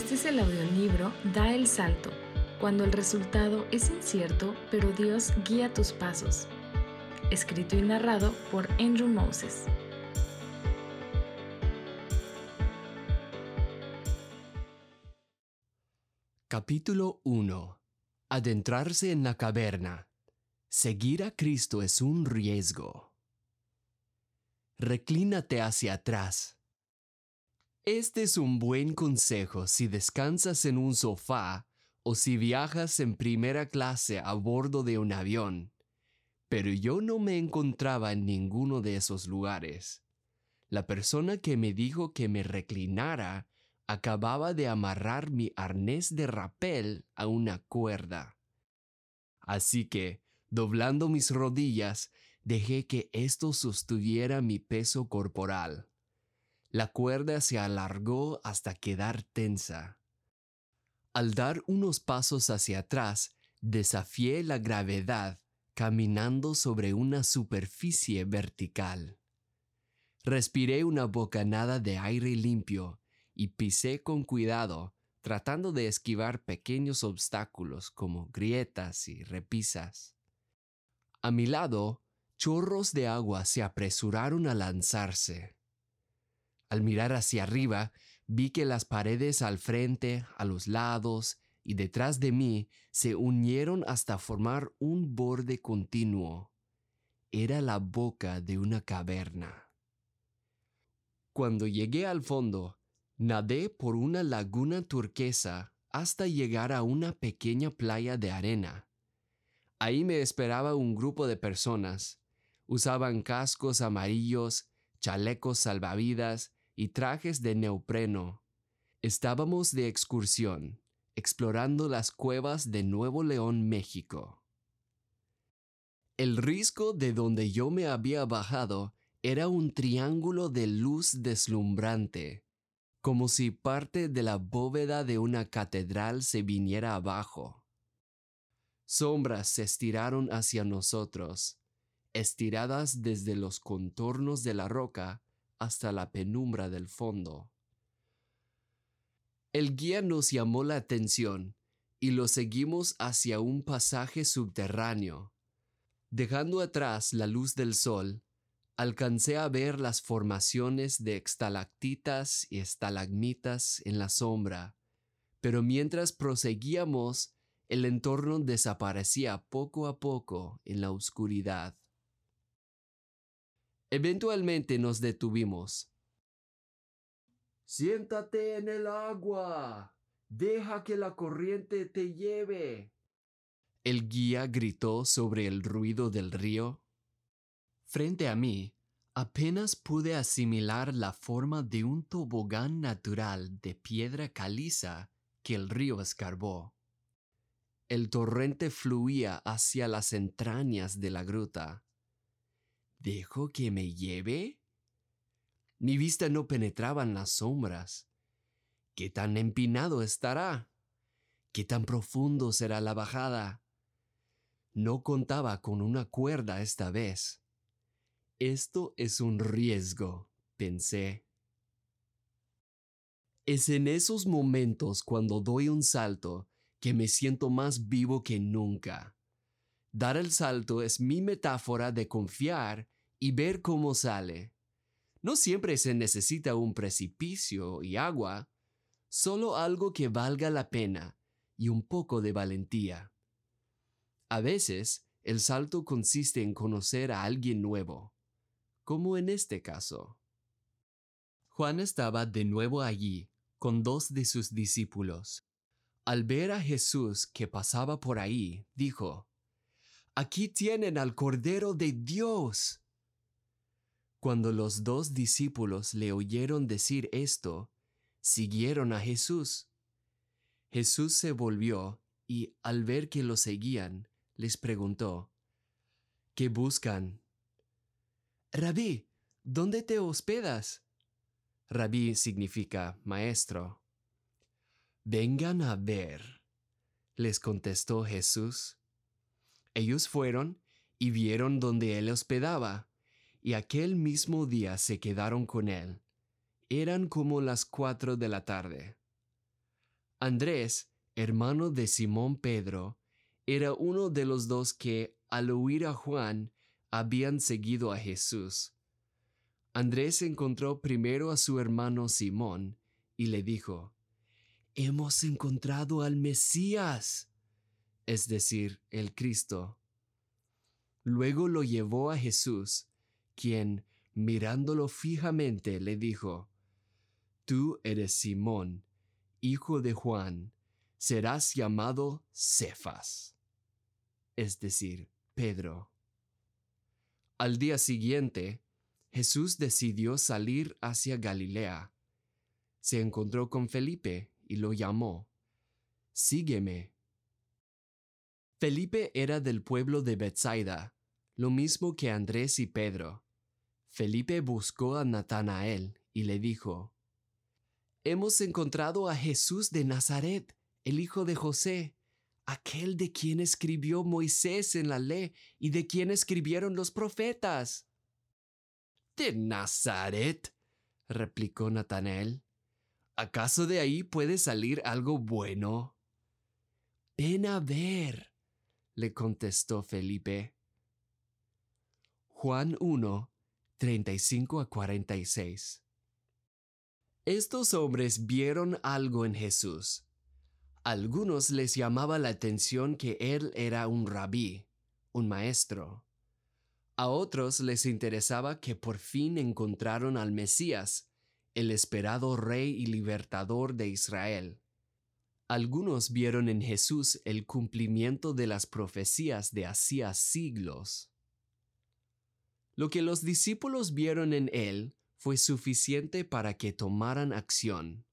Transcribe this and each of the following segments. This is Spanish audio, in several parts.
Este es el audiolibro Da el Salto, cuando el resultado es incierto, pero Dios guía tus pasos. Escrito y narrado por Andrew Moses. Capítulo 1. Adentrarse en la caverna. Seguir a Cristo es un riesgo. Reclínate hacia atrás. Este es un buen consejo si descansas en un sofá o si viajas en primera clase a bordo de un avión. Pero yo no me encontraba en ninguno de esos lugares. La persona que me dijo que me reclinara acababa de amarrar mi arnés de rapel a una cuerda. Así que, doblando mis rodillas, dejé que esto sostuviera mi peso corporal. La cuerda se alargó hasta quedar tensa. Al dar unos pasos hacia atrás, desafié la gravedad caminando sobre una superficie vertical. Respiré una bocanada de aire limpio y pisé con cuidado, tratando de esquivar pequeños obstáculos como grietas y repisas. A mi lado, chorros de agua se apresuraron a lanzarse. Al mirar hacia arriba, vi que las paredes al frente, a los lados y detrás de mí se unieron hasta formar un borde continuo. Era la boca de una caverna. Cuando llegué al fondo, nadé por una laguna turquesa hasta llegar a una pequeña playa de arena. Ahí me esperaba un grupo de personas. Usaban cascos amarillos, chalecos salvavidas y trajes de neopreno. Estábamos de excursión, explorando las cuevas de Nuevo León, México. El risco de donde yo me había bajado era un triángulo de luz deslumbrante, como si parte de la bóveda de una catedral se viniera abajo. Sombras se estiraron hacia nosotros, estiradas desde los contornos de la roca hasta la penumbra del fondo. El guía nos llamó la atención y lo seguimos hacia un pasaje subterráneo. Dejando atrás la luz del sol, alcancé a ver las formaciones de estalactitas y estalagmitas en la sombra, pero mientras proseguíamos, el entorno desaparecía poco a poco en la oscuridad. Eventualmente nos detuvimos. Siéntate en el agua. Deja que la corriente te lleve. El guía gritó sobre el ruido del río. Frente a mí, apenas pude asimilar la forma de un tobogán natural de piedra caliza que el río escarbó. El torrente fluía hacia las entrañas de la gruta. ¿Dejo que me lleve? Mi vista no penetraba en las sombras. ¿Qué tan empinado estará? ¿Qué tan profundo será la bajada? No contaba con una cuerda esta vez. Esto es un riesgo, pensé. Es en esos momentos cuando doy un salto que me siento más vivo que nunca. Dar el salto es mi metáfora de confiar y ver cómo sale. No siempre se necesita un precipicio y agua, solo algo que valga la pena y un poco de valentía. A veces, el salto consiste en conocer a alguien nuevo, como en este caso. Juan estaba de nuevo allí con dos de sus discípulos. Al ver a Jesús que pasaba por ahí, dijo, Aquí tienen al Cordero de Dios. Cuando los dos discípulos le oyeron decir esto, siguieron a Jesús. Jesús se volvió y al ver que lo seguían, les preguntó, ¿Qué buscan? Rabí, ¿dónde te hospedas? Rabí significa maestro. Vengan a ver, les contestó Jesús. Ellos fueron y vieron donde él hospedaba, y aquel mismo día se quedaron con él. Eran como las cuatro de la tarde. Andrés, hermano de Simón Pedro, era uno de los dos que, al oír a Juan, habían seguido a Jesús. Andrés encontró primero a su hermano Simón y le dijo, Hemos encontrado al Mesías, es decir, el Cristo. Luego lo llevó a Jesús, quien, mirándolo fijamente, le dijo, Tú eres Simón, hijo de Juan, serás llamado Cefas, es decir, Pedro. Al día siguiente, Jesús decidió salir hacia Galilea. Se encontró con Felipe y lo llamó. Sígueme. Felipe era del pueblo de Bethsaida, lo mismo que Andrés y Pedro. Felipe buscó a Natanael y le dijo, Hemos encontrado a Jesús de Nazaret, el hijo de José, aquel de quien escribió Moisés en la ley y de quien escribieron los profetas. ¿De Nazaret? replicó Natanael. ¿Acaso de ahí puede salir algo bueno? Ven a ver, le contestó Felipe. Juan 1, 35 a 46. Estos hombres vieron algo en Jesús. algunos les llamaba la atención que él era un rabí, un maestro. A otros les interesaba que por fin encontraron al Mesías, el esperado Rey y Libertador de Israel. Algunos vieron en Jesús el cumplimiento de las profecías de hacía siglos. Lo que los discípulos vieron en él fue suficiente para que tomaran acción.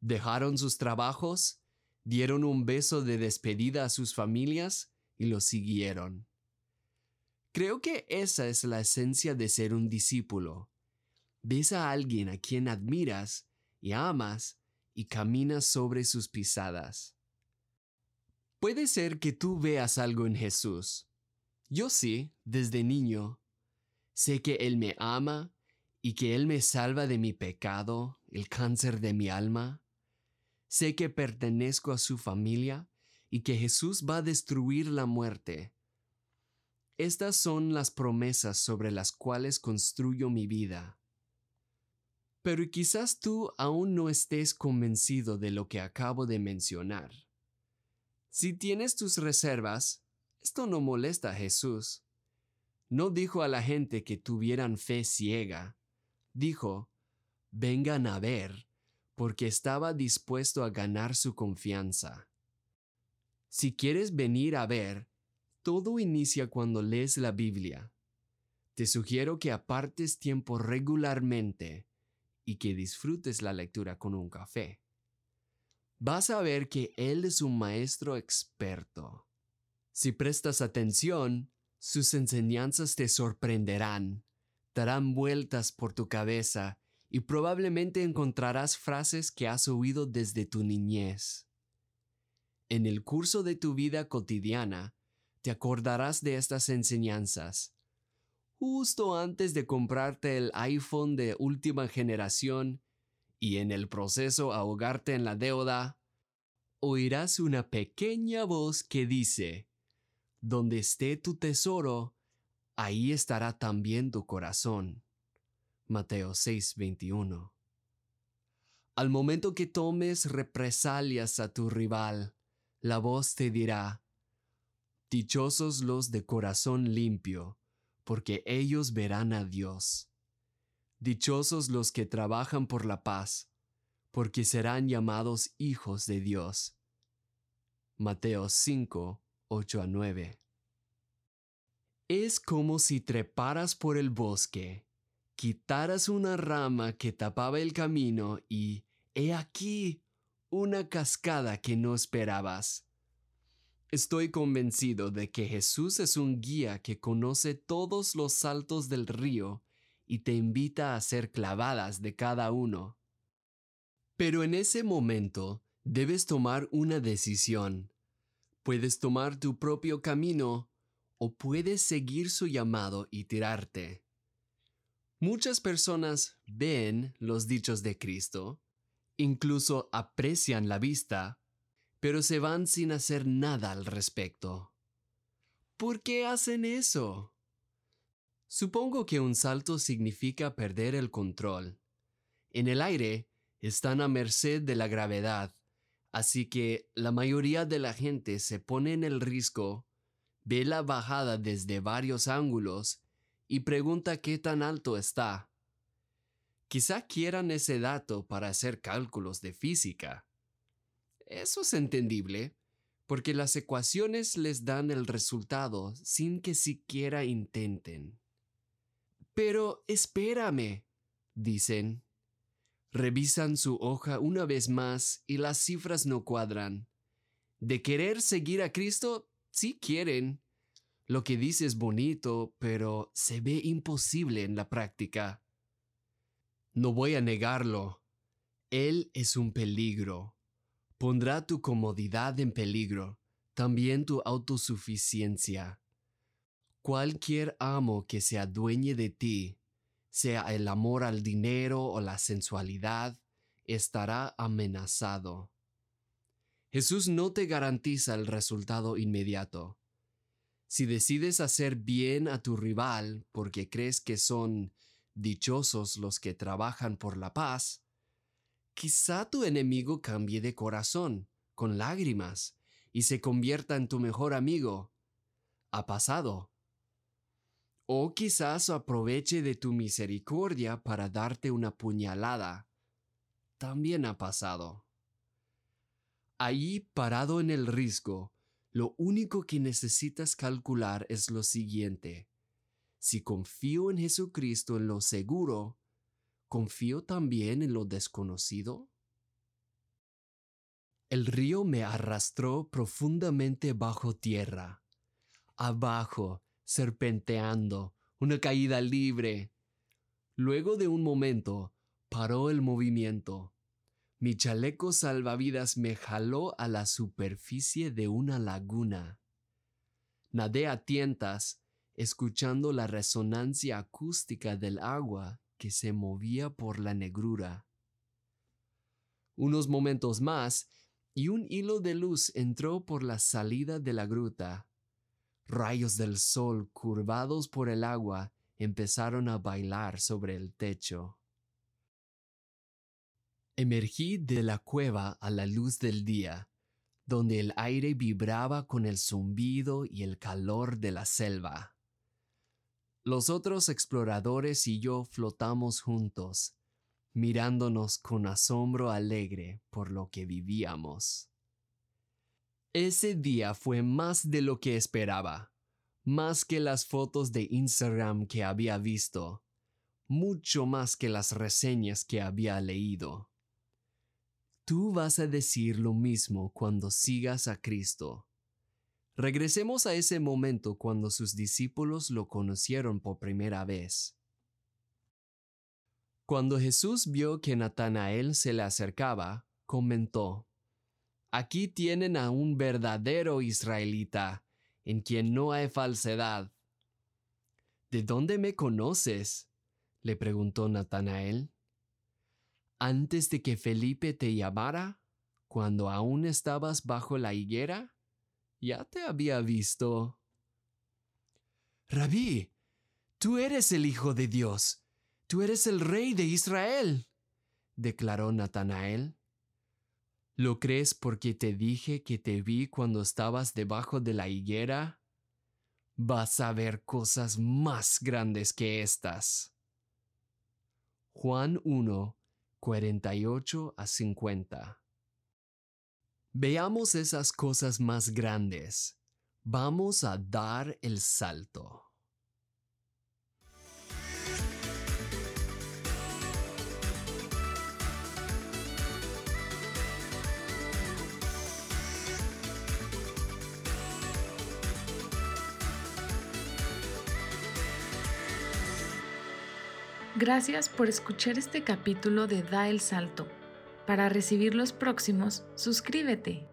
Dejaron sus trabajos, dieron un beso de despedida a sus familias y lo siguieron. Creo que esa es la esencia de ser un discípulo. Ves a alguien a quien admiras y amas y caminas sobre sus pisadas. Puede ser que tú veas algo en Jesús. Yo sí, desde niño. Sé que Él me ama y que Él me salva de mi pecado, el cáncer de mi alma. Sé que pertenezco a su familia y que Jesús va a destruir la muerte. Estas son las promesas sobre las cuales construyo mi vida. Pero quizás tú aún no estés convencido de lo que acabo de mencionar. Si tienes tus reservas, esto no molesta a Jesús. No dijo a la gente que tuvieran fe ciega. Dijo, vengan a ver, porque estaba dispuesto a ganar su confianza. Si quieres venir a ver, todo inicia cuando lees la Biblia. Te sugiero que apartes tiempo regularmente y que disfrutes la lectura con un café. Vas a ver que Él es un maestro experto. Si prestas atención, sus enseñanzas te sorprenderán, darán vueltas por tu cabeza y probablemente encontrarás frases que has oído desde tu niñez. En el curso de tu vida cotidiana, te acordarás de estas enseñanzas justo antes de comprarte el iPhone de última generación y en el proceso ahogarte en la deuda, oirás una pequeña voz que dice, Donde esté tu tesoro, ahí estará también tu corazón. Mateo 6:21. Al momento que tomes represalias a tu rival, la voz te dirá, Dichosos los de corazón limpio, porque ellos verán a Dios. Dichosos los que trabajan por la paz, porque serán llamados hijos de Dios. Mateo 5, 8 a 9. Es como si treparas por el bosque, quitaras una rama que tapaba el camino y, he aquí, una cascada que no esperabas Estoy convencido de que Jesús es un guía que conoce todos los saltos del río y te invita a hacer clavadas de cada uno. Pero en ese momento debes tomar una decisión. Puedes tomar tu propio camino o puedes seguir su llamado y tirarte. Muchas personas ven los dichos de Cristo Incluso aprecian la vista, pero se van sin hacer nada al respecto. ¿Por qué hacen eso? Supongo que un salto significa perder el control. En el aire están a merced de la gravedad, así que la mayoría de la gente se pone en el risco, ve la bajada desde varios ángulos y pregunta qué tan alto está. Quizá quieran ese dato para hacer cálculos de física. Eso es entendible, porque las ecuaciones les dan el resultado sin que siquiera intenten. Pero espérame, dicen. Revisan su hoja una vez más y las cifras no cuadran. De querer seguir a Cristo, sí quieren. Lo que dice es bonito, pero se ve imposible en la práctica. No voy a negarlo. Él es un peligro. Pondrá tu comodidad en peligro, también tu autosuficiencia. Cualquier amo que se adueñe de ti, sea el amor al dinero o la sensualidad, estará amenazado. Jesús no te garantiza el resultado inmediato. Si decides hacer bien a tu rival porque crees que son Dichosos los que trabajan por la paz. Quizá tu enemigo cambie de corazón, con lágrimas, y se convierta en tu mejor amigo. Ha pasado. O quizás aproveche de tu misericordia para darte una puñalada. También ha pasado. Ahí, parado en el risco, lo único que necesitas calcular es lo siguiente. Si confío en Jesucristo en lo seguro, ¿confío también en lo desconocido? El río me arrastró profundamente bajo tierra, abajo, serpenteando, una caída libre. Luego de un momento, paró el movimiento. Mi chaleco salvavidas me jaló a la superficie de una laguna. Nadé a tientas escuchando la resonancia acústica del agua que se movía por la negrura. Unos momentos más y un hilo de luz entró por la salida de la gruta. Rayos del sol curvados por el agua empezaron a bailar sobre el techo. Emergí de la cueva a la luz del día, donde el aire vibraba con el zumbido y el calor de la selva. Los otros exploradores y yo flotamos juntos, mirándonos con asombro alegre por lo que vivíamos. Ese día fue más de lo que esperaba, más que las fotos de Instagram que había visto, mucho más que las reseñas que había leído. Tú vas a decir lo mismo cuando sigas a Cristo. Regresemos a ese momento cuando sus discípulos lo conocieron por primera vez. Cuando Jesús vio que Natanael se le acercaba, comentó, Aquí tienen a un verdadero israelita, en quien no hay falsedad. ¿De dónde me conoces? le preguntó Natanael. Antes de que Felipe te llamara, cuando aún estabas bajo la higuera, ya te había visto. Rabí, tú eres el Hijo de Dios, tú eres el Rey de Israel, declaró Natanael. ¿Lo crees porque te dije que te vi cuando estabas debajo de la higuera? Vas a ver cosas más grandes que estas. Juan 1, 48 a 50 Veamos esas cosas más grandes. Vamos a dar el salto. Gracias por escuchar este capítulo de Da el Salto. Para recibir los próximos, suscríbete.